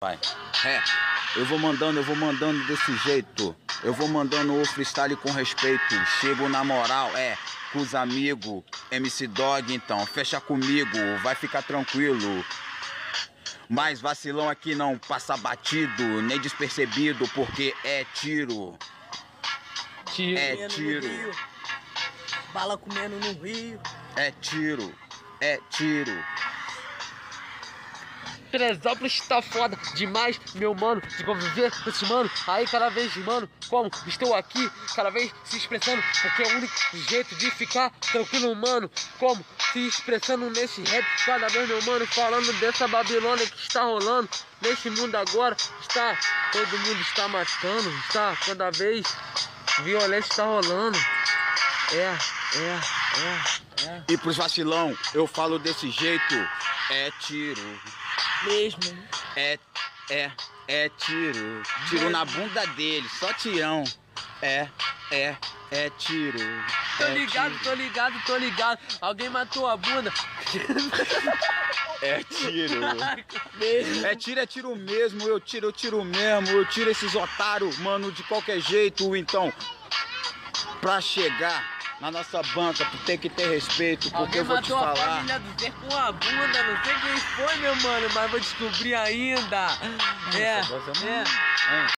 Vai. É, eu vou mandando, eu vou mandando desse jeito. Eu vou mandando o freestyle com respeito. Chego na moral, é, com os amigos. MC Dog, então, fecha comigo, vai ficar tranquilo. Mas vacilão aqui não passa batido, nem despercebido, porque é tiro. Tiro. É tiro. Rio. Bala comendo no Rio. É tiro. É tiro. Teresópolis tá foda demais, meu mano, de conviver com esse mano. Aí cada vez, mano, como estou aqui, cada vez se expressando, porque é o único jeito de ficar tranquilo, mano. Como se expressando nesse rap, cada vez, meu mano, falando dessa Babilônia que está rolando nesse mundo agora. Está, todo mundo está matando, está cada vez violência está rolando. É, é, é, é. E pros vacilão, eu falo desse jeito. É tiro. Mesmo. É, é, é tiro. Tiro na bunda dele, só tirão. É, é, é tiro. Tô É ligado, tiro. tô ligado, tô ligado. Alguém matou a bunda. É tiro. Mesmo. É tiro, é tiro mesmo. Eu tiro, eu tiro mesmo. Eu tiro esses otários, mano, de qualquer jeito. Então, pra chegar na nossa banca, tu tem que ter respeito, porque Alguém eu vou te matou a falar. família do Zé com a bunda, não sei quem foi, meu mano, mas vou descobrir ainda. É, voz é é.